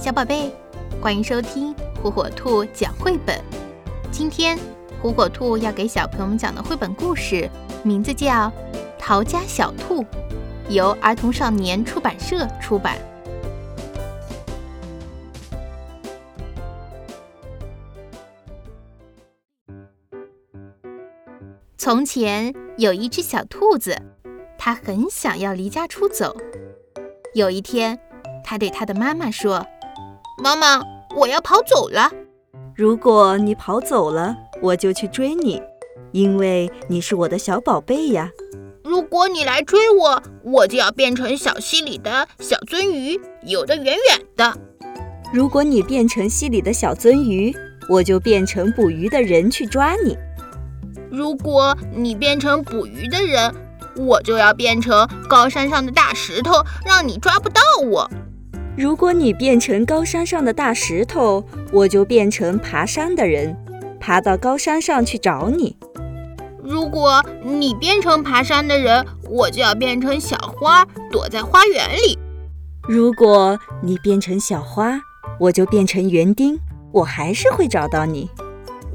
小宝贝，欢迎收听火火兔讲绘本。今天火火兔要给小朋友们讲的绘本故事，名字叫《逃家小兔》，由儿童少年出版社出版。从前有一只小兔子，它很想要离家出走。有一天，它对它的妈妈说：“妈妈，我要跑走了。如果你跑走了，我就去追你，因为你是我的小宝贝呀。如果你来追我，我就要变成小溪里的小鳟鱼，游得远远的。如果你变成溪里的小鳟鱼，我就变成捕鱼的人去抓你。”如果你变成捕鱼的人，我就要变成高山上的大石头，让你抓不到我。如果你变成高山上的大石头，我就变成爬山的人，爬到高山上去找你。如果你变成爬山的人，我就要变成小花，躲在花园里。如果你变成小花，我就变成园丁，我还是会找到你。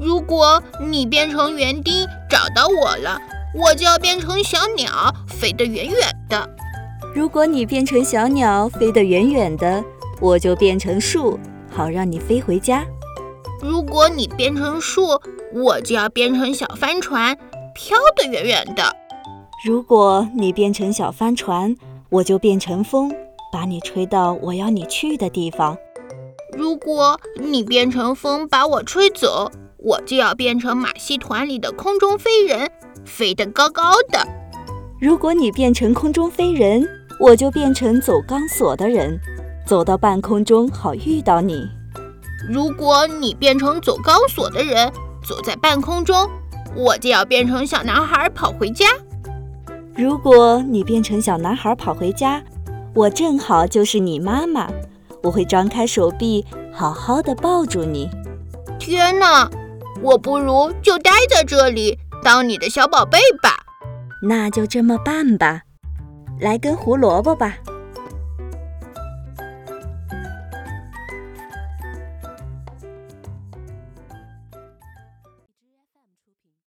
如果你变成园丁找到我了，我就要变成小鸟飞得远远的。如果你变成小鸟飞得远远的，我就变成树，好让你飞回家。如果你变成树，我就要变成小帆船，飘得远远的。如果你变成小帆船，我就变成风，把你吹到我要你去的地方。如果你变成风把我吹走，我就要变成马戏团里的空中飞人，飞得高高的。如果你变成空中飞人，我就变成走钢索的人，走到半空中好遇到你。如果你变成走钢索的人，走在半空中，我就要变成小男孩跑回家。如果你变成小男孩跑回家，我正好就是你妈妈，我会张开手臂，好好的抱住你。天哪！我不如就待在这里当你的小宝贝吧。那就这么办吧。来根胡萝卜吧。